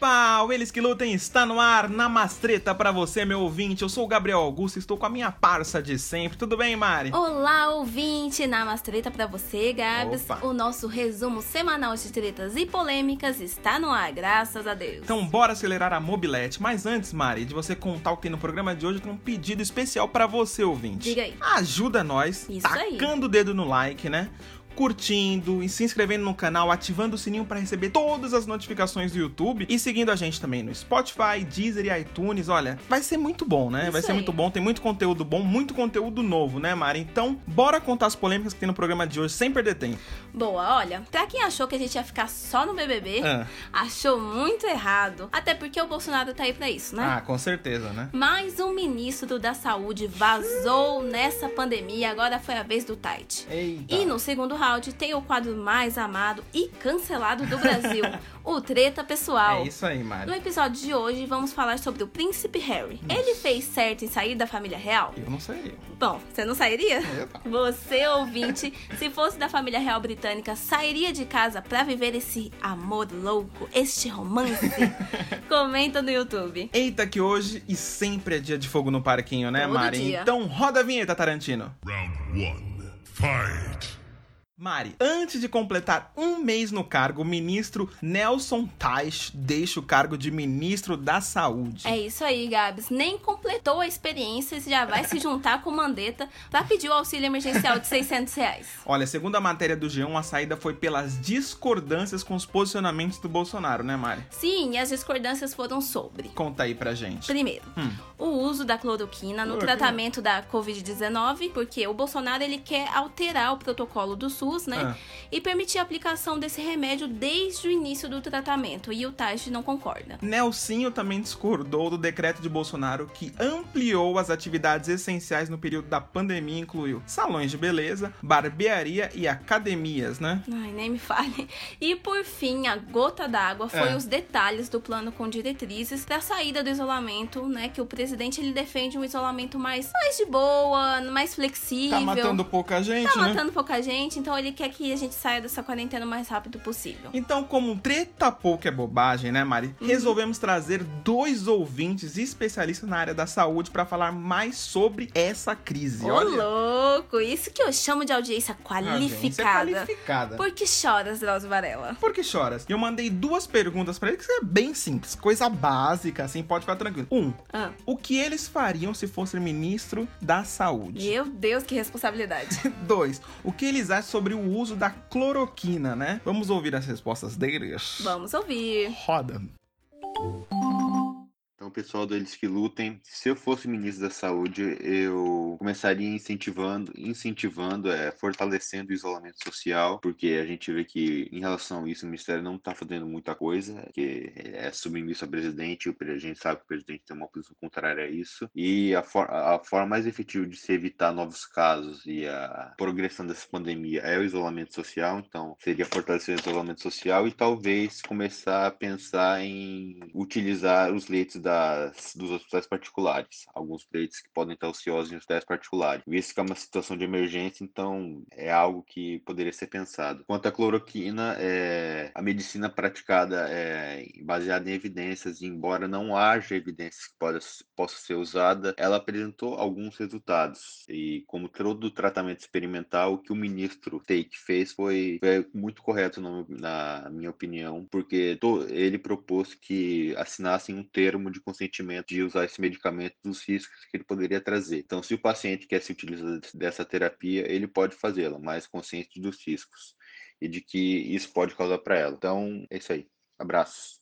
Opa, o Eles que Lutem está no ar, na mastreta para você, meu ouvinte. Eu sou o Gabriel Augusto, estou com a minha parça de sempre. Tudo bem, Mari? Olá, ouvinte, na mastreta para você, Gabs. Opa. O nosso resumo semanal de tretas e polêmicas está no ar, graças a Deus. Então bora acelerar a mobilete. Mas antes, Mari, de você contar o que tem no programa de hoje, eu tenho um pedido especial para você, ouvinte. Diga aí. Ajuda nós, Isso aí. tacando o dedo no like, né? Curtindo e se inscrevendo no canal, ativando o sininho para receber todas as notificações do YouTube e seguindo a gente também no Spotify, Deezer e iTunes. Olha, vai ser muito bom, né? Isso vai ser aí. muito bom, tem muito conteúdo bom, muito conteúdo novo, né, Mari? Então, bora contar as polêmicas que tem no programa de hoje sem perder tempo. Boa, olha, pra quem achou que a gente ia ficar só no BBB, Ah. achou muito errado. Até porque o Bolsonaro tá aí pra isso, né? Ah, com certeza, né? Mas um ministro da saúde vazou nessa pandemia, agora foi a vez do Tite. Eita. E no segundo round tem o quadro mais amado e cancelado do Brasil, o Treta Pessoal. É isso aí, No Mari. episódio de hoje, vamos falar sobre o príncipe Harry. Ele fez certo em sair da família real? Eu não sei. Bom, você não sairia? Você, ouvinte, se fosse da família real britânica, sairia de casa pra viver esse amor louco, este romance? Comenta no YouTube. Eita, que hoje e sempre é dia de fogo no parquinho, né, Todo Mari? dia. Então roda a vinheta, Tarantino. Round one. Fight. Mari, antes de completar um mês no cargo, o ministro Nelson Teich deixa o cargo de ministro da Saúde. É isso aí, Gabs. Nem completou a experiência e já vai se juntar com o Mandetta pra pedir o auxílio emergencial de 600 reais. Olha, segundo a matéria do G1, a saída foi pelas discordâncias com os posicionamentos do Bolsonaro, né, Mari? Sim, e as discordâncias foram sobre. Conta aí pra gente. Primeiro, Hum. o uso da cloroquina no Cloroquina. tratamento da Covid-19, porque o Bolsonaro ele quer alterar o protocolo do SUS, né? Ah. E permitir a aplicação desse remédio desde o início do tratamento. E o Taish não concorda. Nelsinho também discordou do decreto de Bolsonaro que ampliou as atividades essenciais no período da pandemia, incluiu salões de beleza, barbearia e academias, né? Ai, nem me fale. E por fim, a gota d'água foi É. os detalhes do plano com diretrizes para a saída do isolamento, né? Que o presidente ele defende um isolamento mais, mais de boa, mais flexível. Tá matando pouca gente, Tá né? matando pouca gente, então ele quer que a gente saia dessa quarentena o mais rápido possível. Então, como treta pouco é bobagem, né, Mari? Uhum. Resolvemos trazer dois ouvintes especialistas na área da saúde para falar mais sobre essa crise. Ô, Olha, louco! Isso que eu chamo de audiência audiência qualificada. qualificada. Por que choras, Drauzio Varela? Por que choras? Eu mandei duas perguntas pra ele que é bem simples, coisa básica, assim, pode ficar tranquilo. Um, Ah, o que eles fariam se fosse ministro da saúde? meu Deus, que responsabilidade. Dois, o que eles acham sobre o uso da cloroquina, né? Vamos ouvir as respostas deles? Vamos ouvir. Roda. Então, pessoal do Eles que Lutem, se eu fosse ministro da Saúde, eu começaria incentivando, incentivando, é, fortalecendo o isolamento social, porque a gente vê que, em relação a isso, o Ministério não está fazendo muita coisa, que é submisso ao presidente, a gente sabe que o presidente tem uma posição contrária a isso, e a, for- a forma mais efetiva de se evitar novos casos e a progressão dessa pandemia é o isolamento social, então seria fortalecer o isolamento social e talvez começar a pensar em utilizar os leitos das, dos hospitais particulares, alguns leitos que podem estar ociosos em hospitais particulares. Visto que é uma situação de emergência, então é algo que poderia ser pensado. Quanto à cloroquina, é, a medicina praticada é baseada em evidências, e embora não haja evidências que possa, possa ser usada, ela apresentou alguns resultados. E como todo tratamento experimental, o que o ministro Take fez foi, foi muito correto, na, na minha opinião, porque to- ele propôs que assinassem um termo de consentimento de usar esse medicamento dos riscos que ele poderia trazer. Então, se o paciente quer se utilizar dessa terapia, ele pode fazê-la, mas consciente dos riscos e de que isso pode causar para ela. Então, é isso aí. Abraços.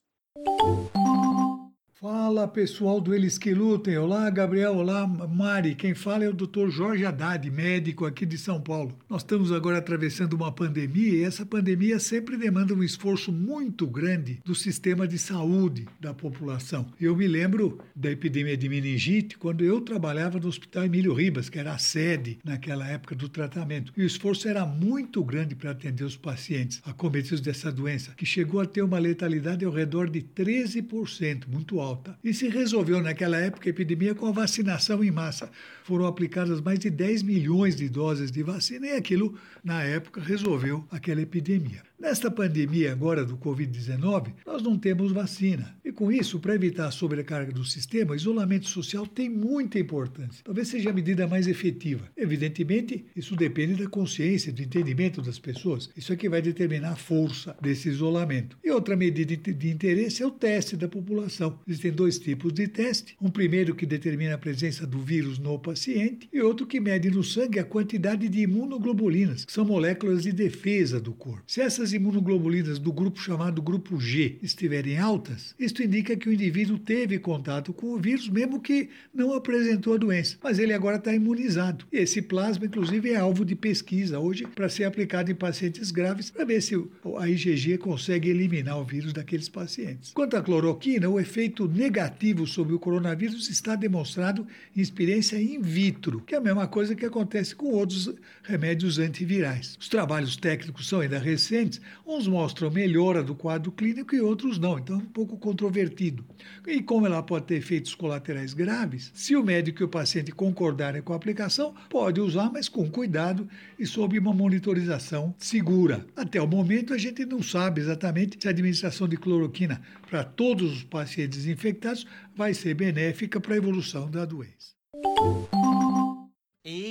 Fala pessoal do Eles que Lutem. Olá, Gabriel. Olá, Mari. Quem fala é o Dr. Jorge Haddad, médico aqui de São Paulo. Nós estamos agora atravessando uma pandemia e essa pandemia sempre demanda um esforço muito grande do sistema de saúde da população. Eu me lembro da epidemia de meningite quando eu trabalhava no Hospital Emílio Ribas, que era a sede naquela época do tratamento. E o esforço era muito grande para atender os pacientes acometidos dessa doença, que chegou a ter uma letalidade ao redor de 13%, muito alta. E se resolveu naquela época a epidemia com a vacinação em massa. Foram aplicadas mais de 10 milhões de doses de vacina e aquilo, na época, resolveu aquela epidemia. Nesta pandemia agora do Covid-19, nós não temos vacina. E com isso, para evitar a sobrecarga do sistema, isolamento social tem muita importância. Talvez seja a medida mais efetiva. Evidentemente, isso depende da consciência, do entendimento das pessoas. Isso é que vai determinar a força desse isolamento. E outra medida de interesse é o teste da população. Existem dois tipos de teste. Um primeiro que determina a presença do vírus no paciente e outro que mede no sangue a quantidade de imunoglobulinas, que são moléculas de defesa do corpo. Se essas imunoglobulinas do grupo chamado grupo G estiverem altas, isto indica que o indivíduo teve contato com o vírus, mesmo que não apresentou a doença. Mas ele agora está imunizado. Esse plasma, inclusive, é alvo de pesquisa hoje para ser aplicado em pacientes graves para ver se a IgG consegue eliminar o vírus daqueles pacientes. Quanto à cloroquina, o efeito negativo sobre o coronavírus está demonstrado em experiência in vitro, que é a mesma coisa que acontece com outros remédios antivirais. Os trabalhos técnicos são ainda recentes, uns mostram melhora do quadro clínico e outros não, então é um pouco controvertido. E como ela pode ter efeitos colaterais graves, se o médico e o paciente concordarem com a aplicação, pode usar, mas com cuidado e sob uma monitorização segura. Até o momento, a gente não sabe exatamente se a administração de cloroquina para todos os pacientes infectados vai ser benéfica para a evolução da doença.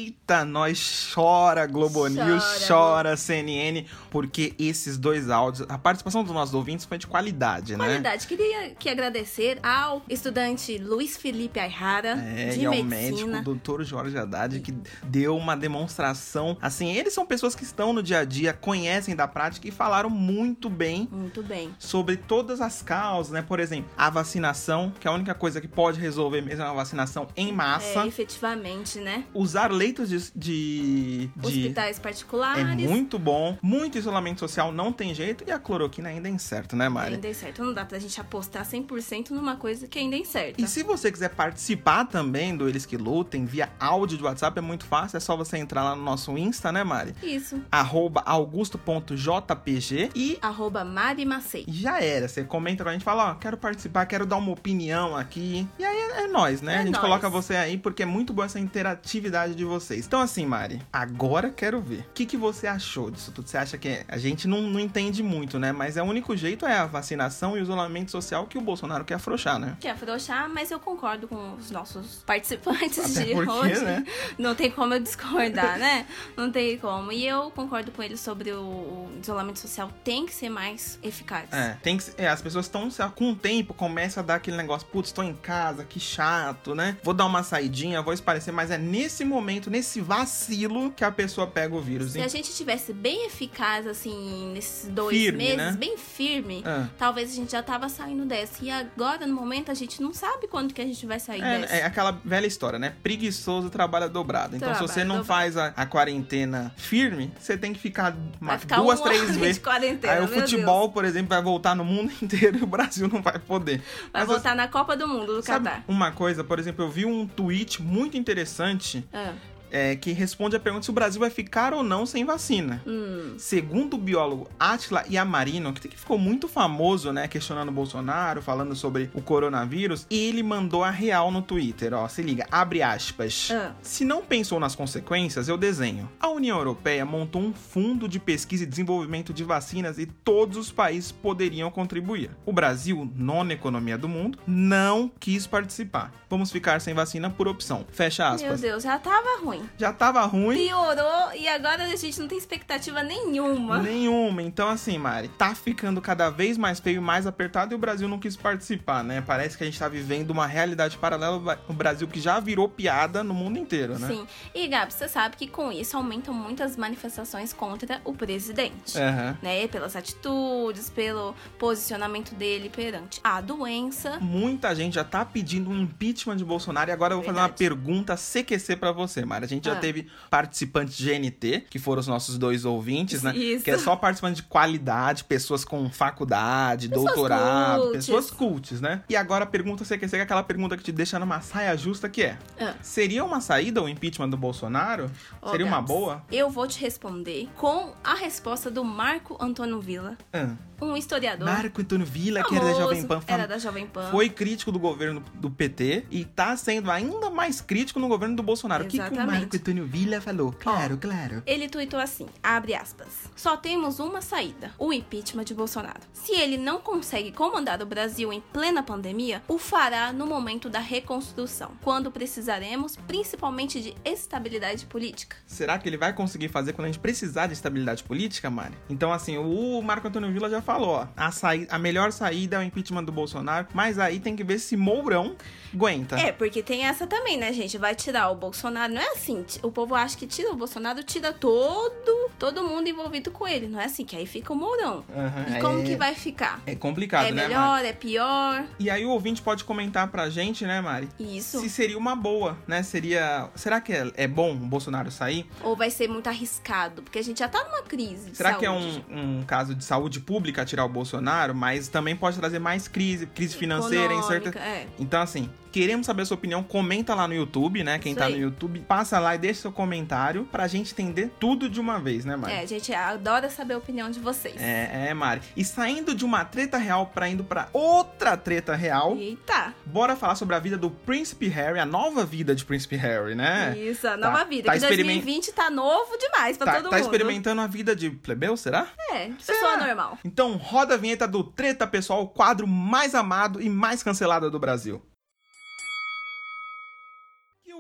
Eita, nós chora Globo Chora, News, chora CNN, porque esses dois áudios, a participação dos nossos ouvintes foi de qualidade, né? Qualidade. Queria que agradecer ao estudante Luiz Felipe Ayrara, É, de e ao medicina. médico doutor Jorge Haddad, que deu uma demonstração. Assim, eles são pessoas que estão no dia a dia, conhecem da prática e falaram muito bem Muito bem. sobre todas as causas, né? Por exemplo, a vacinação, que é a única coisa que pode resolver mesmo é uma vacinação em massa. É, efetivamente, né? Usar leitos de. de, de- Hospitais é particulares. muito bom. Muito isolamento social não tem jeito. E a cloroquina ainda é incerto, né, Mari? Ainda é certo. Não dá pra gente apostar 100% numa coisa que ainda é incerta. E se você quiser participar também do Eles Que Lutem via áudio de WhatsApp, é muito fácil. É só você entrar lá no nosso Insta, né, Mari? Isso. Arroba augusto.jpg e Arroba Mari Macei. já era. Você comenta com a gente, fala, ó, quero participar, quero dar uma opinião aqui. E aí é, é nós, né? É a gente coloca você aí porque é muito boa essa interatividade de vocês. Então, assim, Mari, agora quero ver. O que, que você achou disso tudo? Você acha que a gente não, não entende muito, né? Mas é o único jeito é a vacinação e o isolamento social que o Bolsonaro quer afrouxar, né? Quer afrouxar, mas eu concordo com os nossos participantes Até de porque, hoje. né? Não tem como eu discordar, né? Não tem como. E eu concordo com ele sobre o, isolamento social tem que ser mais eficaz. É, tem que, ser- é, as pessoas estão com o tempo começa a dar aquele negócio, putz, tô em casa, que chato, né? Vou dar uma saidinha, vou esparecer, mas é nesse momento, nesse vacilo que a pessoa pega o vírus. Se a gente tivesse bem eficaz, assim, nesses dois Firme, meses, né? bem firme, Ah. talvez a gente já tava saindo dessa. E agora, no momento, a gente não sabe quando que a gente vai sair dessa. É, é aquela velha história, né? Preguiçoso trabalha dobrado. Então, Trabalha se você não dobrado. faz a, a quarentena firme, você tem que ficar, uma- ficar duas, um três vezes. quarentena, Aí o futebol, por exemplo, vai voltar no mundo inteiro e o Brasil não vai poder. Vai Mas, voltar na Copa do Mundo do Sabe Catar. uma coisa, por exemplo, eu vi um tweet muito interessante Ah, é, que responde a pergunta se o Brasil vai ficar ou não sem vacina. hum, Segundo o biólogo Atila Yamarino, que que ficou muito famoso, né, questionando o Bolsonaro, falando sobre o coronavírus, ele mandou a real no Twitter, ó, se liga, abre aspas. Ah. Se não pensou nas consequências, eu desenho. A União Europeia montou um fundo de pesquisa e desenvolvimento de vacinas e todos os países poderiam contribuir. O Brasil, nona economia do mundo, não quis participar. Vamos ficar sem vacina por opção. Fecha meu aspas. Deus, já tava ruim. Já tava ruim. Piorou e agora a gente não tem expectativa nenhuma. Nenhuma. Então, assim, Mari, tá ficando cada vez mais feio e mais apertado e o Brasil não quis participar, né? Parece que a gente tá vivendo uma realidade paralela o Brasil que já virou piada no mundo inteiro, né? Sim. E, Gabi, você sabe que com isso aumentam muitas manifestações contra o presidente. Aham. Né? Pelas atitudes, pelo posicionamento dele perante a doença. Muita gente já tá pedindo um impeachment de Bolsonaro e agora eu vou fazer uma Verdade. pergunta CQC pra você, Mari. A gente já Ah. teve participantes de GNT, que foram os nossos dois ouvintes, né? Isso. Que é só participante de qualidade, pessoas com faculdade, Pessoas doutorado, cultes. pessoas cultes, né? E agora a pergunta CQC, que é aquela pergunta que te deixa numa saia justa, que é... Ah. Seria uma saída o impeachment do Bolsonaro? Ó, Seria uma Gabs, boa? Eu vou te responder com a resposta do Marco Antônio Villa, Ah, um historiador. Marco Antônio Villa, que era da Jovem Pan, Era da Jovem Pan. foi crítico do governo do PT e tá sendo ainda mais crítico no governo do Bolsonaro. O que, que o. Marco Antônio Villa falou? Claro, claro. Ele tuitou assim, abre aspas. Só temos uma saída, o impeachment de Bolsonaro. Se ele não consegue comandar o Brasil em plena pandemia, o fará no momento da reconstrução, quando precisaremos principalmente de estabilidade política. Será que ele vai conseguir fazer quando a gente precisar de estabilidade política, Mari? Então, assim, o Marco Antônio Villa já falou, ó, a, a melhor saída é o impeachment do Bolsonaro, mas aí tem que ver se Mourão aguenta. É, porque tem essa também, né, gente? Vai tirar o Bolsonaro. Não é assim. O povo acha que tira o Bolsonaro, tira todo, todo mundo envolvido com ele. Não é assim, que aí fica o Mourão. Aham, E como é- que vai ficar? É complicado, É né, Mari? melhor, é pior? E aí o ouvinte pode comentar pra gente, né, Mari? Isso. Se seria uma boa, né? Seria. Será que é, é bom o Bolsonaro sair? Ou vai ser muito arriscado? Porque a gente já tá numa crise. Será que é saúde. um, um caso de saúde pública tirar o Bolsonaro, mas também pode trazer mais crise, crise financeira, incerta. é. Então, assim, queremos saber a sua opinião, comenta lá no YouTube, né? Quem Isso tá aí. no YouTube, passa lá e deixa seu comentário pra gente entender tudo de uma vez, né, Mari? É, a gente adora saber a opinião de vocês. É, é, Mari. E saindo de uma treta real pra indo pra outra treta real, Eita! bora falar sobre a vida do Príncipe Harry, a nova vida de Príncipe Harry, né? Isso, a nova Tá- vida. tá que experiment- 2020 tá novo demais pra Tá, todo tá mundo. experimentando a vida de plebeu, será? É, de pessoa normal. Então roda a vinheta do Treta Pessoal, o quadro mais amado e mais cancelado do Brasil.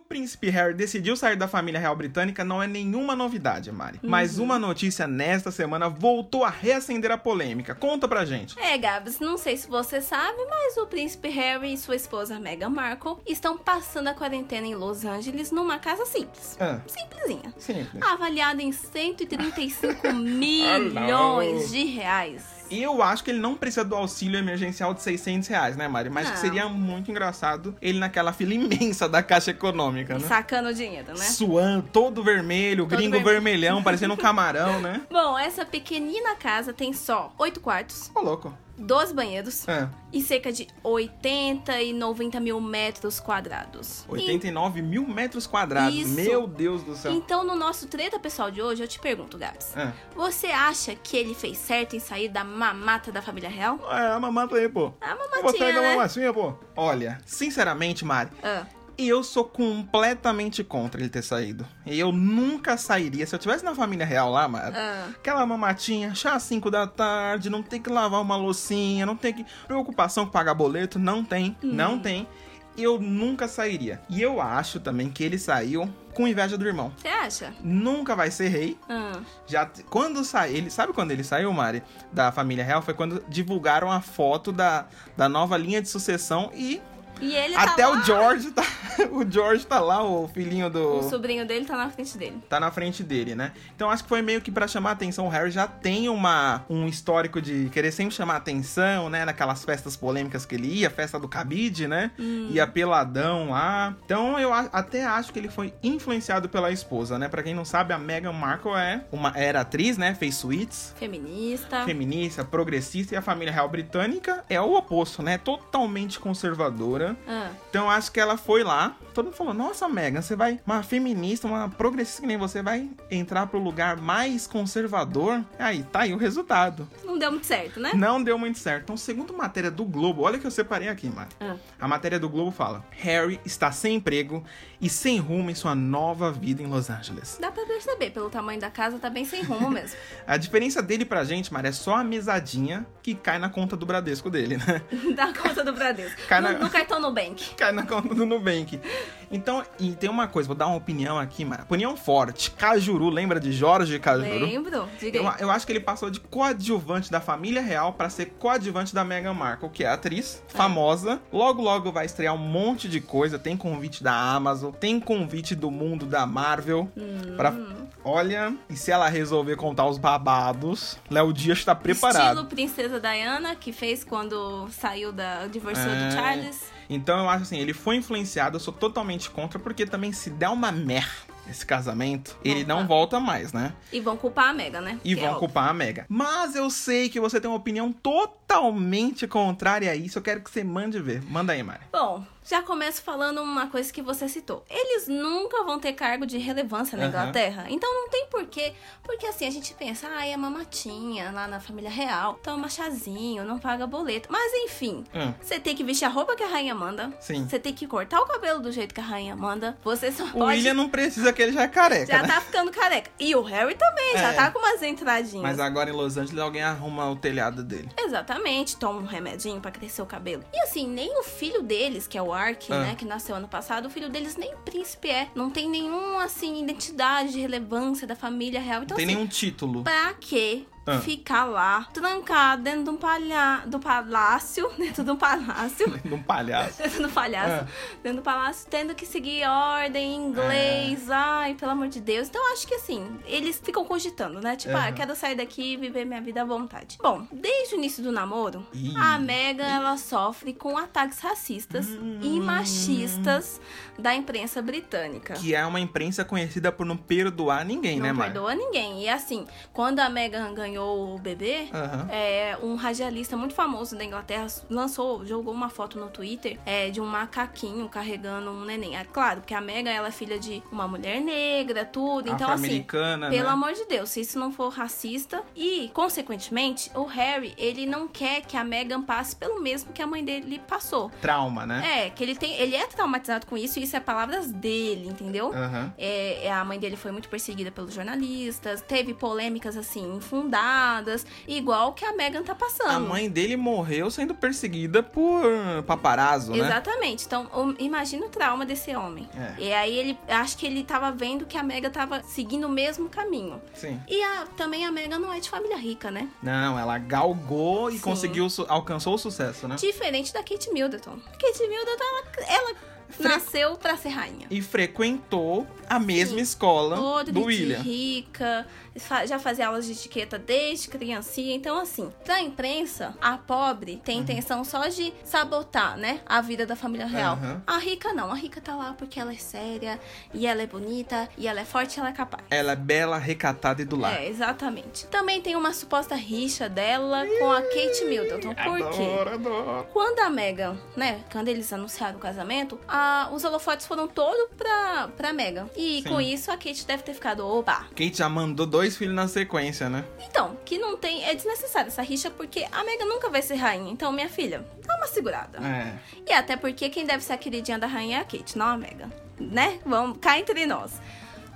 Príncipe Harry decidiu sair da família real britânica não é nenhuma novidade, Mari. Uhum. Mas uma notícia nesta semana voltou a reacender a polêmica. Conta pra gente. É, Gabs, não sei se você sabe, mas o príncipe Harry e sua esposa Meghan Markle estão passando a quarentena em Los Angeles numa casa simples. Ah, Simplesinha. simples. Avaliada em 135 milhões de reais. Eu acho que ele não precisa do auxílio emergencial de 600 reais, né, Mari? Mas que seria muito engraçado ele naquela fila imensa da Caixa Econômica, né? Sacando o dinheiro, né? Suando, todo vermelho, Todo gringo vermelho. vermelhão, parecendo um camarão, né? Bom, essa pequenina casa tem só 8 quartos, Ô, louco. 12 banheiros É. e cerca de 80 e 90 mil metros quadrados. 89 mil metros quadrados. Isso. Meu Deus do céu. Então, no nosso treta pessoal de hoje, eu te pergunto, Gabs. É. Você acha que ele fez certo em sair da mamata da família real? É, a mamata aí, pô. A mamatinha, da né? mamacinha, pô. Olha, sinceramente, Mari, Ah, eu sou completamente contra ele ter saído. Eu nunca sairia. Se eu tivesse na família real lá, Mari, ah. aquela mamatinha, chá às 5 da tarde, não tem que lavar uma loucinha, não tem que. Preocupação com pagar boleto, não tem. Hum. Não tem. Eu nunca sairia. E eu acho também que ele saiu com inveja do irmão. Você acha? Nunca vai ser rei. Ah. Já quando sai, ele sabe quando ele saiu, Mari, da família real foi quando divulgaram a foto da, da nova linha de sucessão e E ele até tá o lá, George tá o George tá lá, o filhinho do O sobrinho dele tá na frente dele. tá na frente dele, né? Então acho que foi meio que pra chamar a atenção. O Harry já tem uma um histórico de querer sempre chamar a atenção, né? Naquelas festas polêmicas que ele ia, festa do cabide, né? Ia peladão lá. Então eu até acho que ele foi influenciado pela esposa, né? Pra quem não sabe, a Meghan Markle é uma era atriz, né? Fez Suits, Feminista. feminista, progressista e a família real britânica é o oposto, né? Totalmente conservadora. Ah. Então acho que ela foi lá. Todo mundo falou: Nossa, Megan, você vai. Uma feminista, uma progressista que nem você vai entrar pro lugar mais conservador. Aí, tá aí o resultado. Não deu muito certo, né? Não deu muito certo. Então, segundo matéria do Globo, olha que eu separei aqui, Mari. Ah. A matéria do Globo fala: Harry está sem emprego e sem rumo em sua nova vida em Los Angeles. Dá pra perceber, pelo tamanho da casa, tá bem sem rumo mesmo. A diferença dele pra gente, Mari, é só a mesadinha que cai na conta do Bradesco dele, né? da conta do Bradesco. Cai na- No, no cartão Nubank. cai na conta do Nubank. Então, e tem uma coisa, vou dar uma opinião aqui, mano. Opinião forte. Cajuru, lembra de Jorge Cajuru? Lembro? Diga Eu, aí. eu acho que ele passou de coadjuvante da família real pra ser coadjuvante da Meghan Markle, que é atriz, famosa. Logo, logo vai estrear um monte de coisa. Tem convite da Amazon, tem convite do mundo da Marvel. Pra, olha, e se ela resolver contar os babados, Léo Dias tá preparado. Estilo Princesa Diana, que fez quando saiu da divorciou É. do Charles. Então eu acho assim, ele foi influenciado, eu sou totalmente contra, porque também se der uma merda esse casamento, ele não Volta. volta mais, né? E vão culpar a Mega, né? E Que vão é culpar a Mega. Mas eu sei que você tem uma opinião totalmente contrária a isso. Eu quero que você mande ver. Manda aí, Mari. Bom, Já começo falando uma coisa que você citou. Eles nunca vão ter cargo de relevância na Aham. Inglaterra. Então não tem porquê. Porque assim, a gente pensa, ah, é uma matinha lá na família real, toma chazinho, não paga boleto. Mas enfim, Hum. você tem que vestir a roupa que a rainha manda. Sim. Você tem que cortar o cabelo do jeito que a rainha manda. Você só O pode. William não precisa que ele já é careca, Já né? tá ficando careca. E o Harry também, já É. tá com umas entradinhas. Mas agora em Los Angeles alguém arruma o telhado dele. Exatamente, toma um remedinho pra crescer o cabelo. E assim, nem o filho deles, que é o Ark, Ah. né, que nasceu ano passado, o filho deles nem príncipe é. Não tem nenhum, assim, identidade de relevância da família real. Então, Tem assim, nenhum título. pra quê? Ah. Ficar lá, trancado dentro de um palha... do palácio, dentro de um palácio, De um palhaço. dentro do palhaço, Ah. dentro do palácio, tendo que seguir ordem em inglês, ai, pelo amor de Deus. Então, acho que assim, eles ficam cogitando, né? Tipo, ah, Aham. quero sair daqui e viver minha vida à vontade. Bom, desde o início do namoro, Ih. a Megan, ela sofre com ataques racistas e machistas da imprensa britânica. Que é uma imprensa conhecida por não perdoar ninguém, né, Não perdoa ninguém. E assim, quando a Megan ganhou o bebê, Aham. é, um radialista muito famoso da Inglaterra lançou, jogou uma foto no Twitter é, de um macaquinho carregando um neném. É claro, porque a Megan ela é filha de uma mulher negra, tudo. Então, assim, Afro-americana, pelo né? amor de Deus, se isso não for racista. E, consequentemente, o Harry, ele não quer que a Megan passe pelo mesmo que a mãe dele passou. Trauma, né? É, que ele tem. Ele é traumatizado com isso, e isso é palavras dele, entendeu? É, é, a mãe dele foi muito perseguida pelos jornalistas, teve polêmicas assim, infundadas, igual que a Megan tá passando. A mãe dele morreu sendo perseguida por paparazzo, né? Exatamente. Então, imagina o trauma desse homem. É. E aí ele acho que ele tava vendo que a Megan tava seguindo o mesmo caminho. Sim. E a- também a Megan não é de família rica, né? Não, ela galgou e Sim. conseguiu, alcançou o sucesso, né? Diferente da Kate Middleton. A Kate Middleton, ela, ela nasceu pra ser rainha. E frequentou a mesma escola Podre do William. rica, já fazia aulas de etiqueta desde criancinha. Então, assim, pra imprensa, a pobre Uhum. tem intenção só de sabotar, né? A vida da família real. Aham. A rica não. A rica tá lá porque ela é séria, e ela é bonita, e ela é forte e ela é capaz. Ela é bela, recatada e do lar. É, exatamente. Também tem uma suposta rixa dela com a Kate Middleton. Por quê? Adoro. Quando a Megan, né, quando eles anunciaram o casamento, a- os holofotes foram todos pra, pra Megan. E Sim. com isso a Kate deve ter ficado, opa, Kate já mandou dois filhos na sequência, né? Então, que não tem. É desnecessária essa rixa porque a Megan nunca vai ser rainha. Então, minha filha, dá uma segurada. É. E até porque quem deve ser a queridinha da rainha é a Kate, não a Megan. Né? Vamos cá entre nós.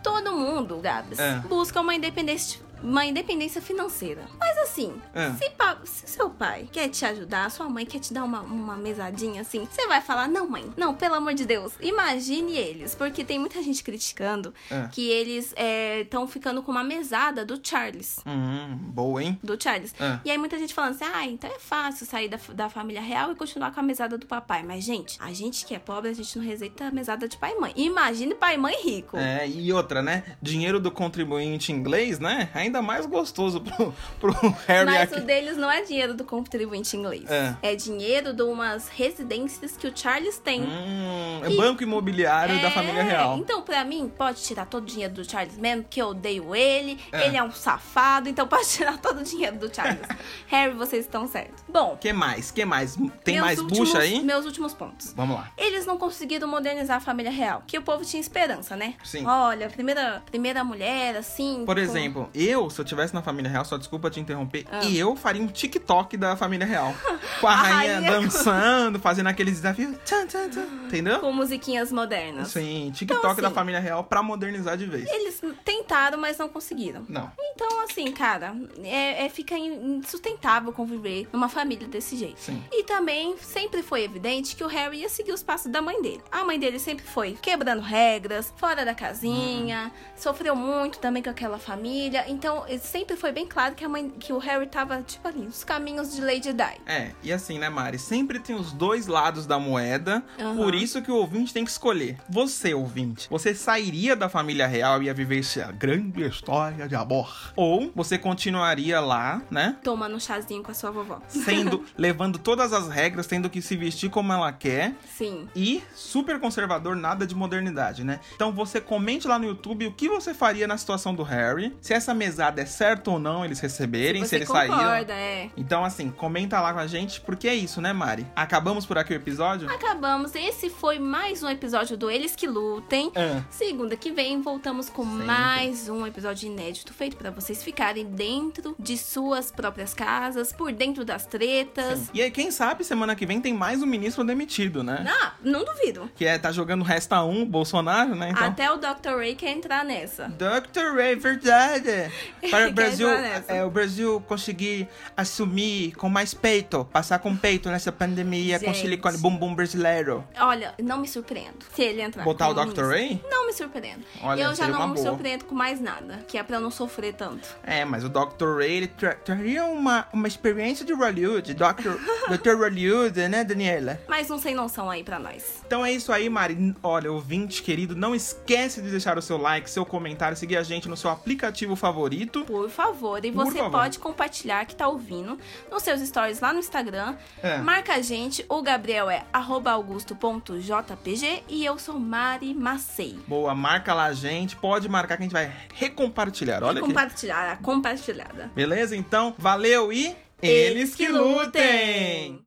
Todo mundo, Gabs, É. busca uma independência. Uma independência financeira. Mas assim, É. se, se seu pai quer te ajudar, sua mãe quer te dar uma, uma mesadinha assim, você vai falar: Não, mãe, não, pelo amor de Deus, imagine eles. Porque tem muita gente criticando É. que eles estão ficando com uma mesada do Charles Hum, boa, hein? do Charles. É. E aí muita gente falando assim, ah, então é fácil sair da, da família real e continuar com a mesada do papai. Mas, gente, a gente que é pobre, a gente não rejeita a mesada de pai e mãe. Imagine pai e mãe rico. É, e outra, né? Dinheiro do contribuinte inglês, né? Ainda mais gostoso pro, pro Harry Mas aqui. o deles não é dinheiro do contribuinte inglês. É. dinheiro de umas residências que o Charles tem. Hum, é banco imobiliário da É, família real. Então, pra mim, pode tirar todo o dinheiro do Charles mesmo, que eu odeio ele. É. Ele é um safado, então pode tirar todo o dinheiro do Charles. Harry, vocês estão certos. Bom, Que mais? Que mais? Tem mais últimos- bucha aí? Meus últimos pontos. Vamos lá. Eles não conseguiram modernizar a família real, que o povo tinha esperança, né? Sim. Olha, primeira, primeira mulher, assim. Por com- exemplo, eu, se eu tivesse na família real, só desculpa te interromper, Ah. eu faria um TikTok da família real. Com a, A rainha, rainha- dançando, fazendo aqueles desafios. Tchan, tchan, tchan, entendeu? Com musiquinhas modernas. Sim, TikTok Então, da assim, família real pra modernizar de vez. Eles tentaram, mas não conseguiram. Não. Então, assim, cara, é, é- fica in- insustentável conviver numa família desse jeito. Sim. E também sempre foi evidente que o Harry ia seguir os passos da mãe dele. A mãe dele sempre foi quebrando regras, fora da casinha, sofreu muito também com aquela família. Então, sempre foi bem claro que a mãe, que o Harry tava, tipo ali, os caminhos de Lady Di. É, e assim, né, Mari? Sempre tem os dois lados da moeda, Aham. por isso que o ouvinte tem que escolher. Você, ouvinte, você sairia da família real e ia viver essa grande história de amor Ou você continuaria lá, né? Tomando um chazinho com a sua vovó. Sendo, levando todas as regras, tendo que se vestir como ela quer. Sim. E super conservador, nada de modernidade, né? Então você comente lá no YouTube o que você faria na situação do Harry. Se essa é certa ou não eles receberem, se, Você eles saíram. concorda, é. Então, assim, comenta lá com a gente, porque é isso, né, Mari? Acabamos por aqui o episódio? Acabamos. Esse foi mais um episódio do Eles que Lutem. Ah. Segunda que vem voltamos com Sempre. mais um episódio inédito feito pra vocês ficarem dentro de suas próprias casas, por dentro das tretas. E aí, quem sabe semana que vem tem mais um ministro demitido, né? Ah, não duvido. Que é, tá jogando resta um, Bolsonaro, né? Então. Até o Dr. Ray quer entrar nessa. Dr. Ray, verdade. Para o Quer Brasil, é, o Brasil conseguir assumir com mais peito, passar com peito nessa pandemia com Gente. silicone bumbum brasileiro. Olha, não me surpreendo se ele entrar. Botar o Dr. Ray? Não me surpreendo. Olha, eu já não me boa. surpreendo com mais nada, que é pra eu não sofrer tanto. É, mas o Dr. Ray ele tra traria uma, uma experiência de Hollywood, Dr. Dr. Hollywood, né, Daniela? Mais um sem noção aí pra nós. Então é isso aí, Mari. Olha, ouvinte querido, não esquece de deixar o seu like, seu comentário, seguir a gente no seu aplicativo favorito. Por favor, e Por você favor. pode compartilhar que tá ouvindo nos seus stories lá no Instagram. É. Marca a gente, o Gabriel é augusto.jpg e eu sou Mari Macei. Boa, marca lá a gente, pode marcar que a gente vai recompartilhar. Olha aqui. Compartilhar, compartilhada. Beleza? Então, valeu e Eles que lutem!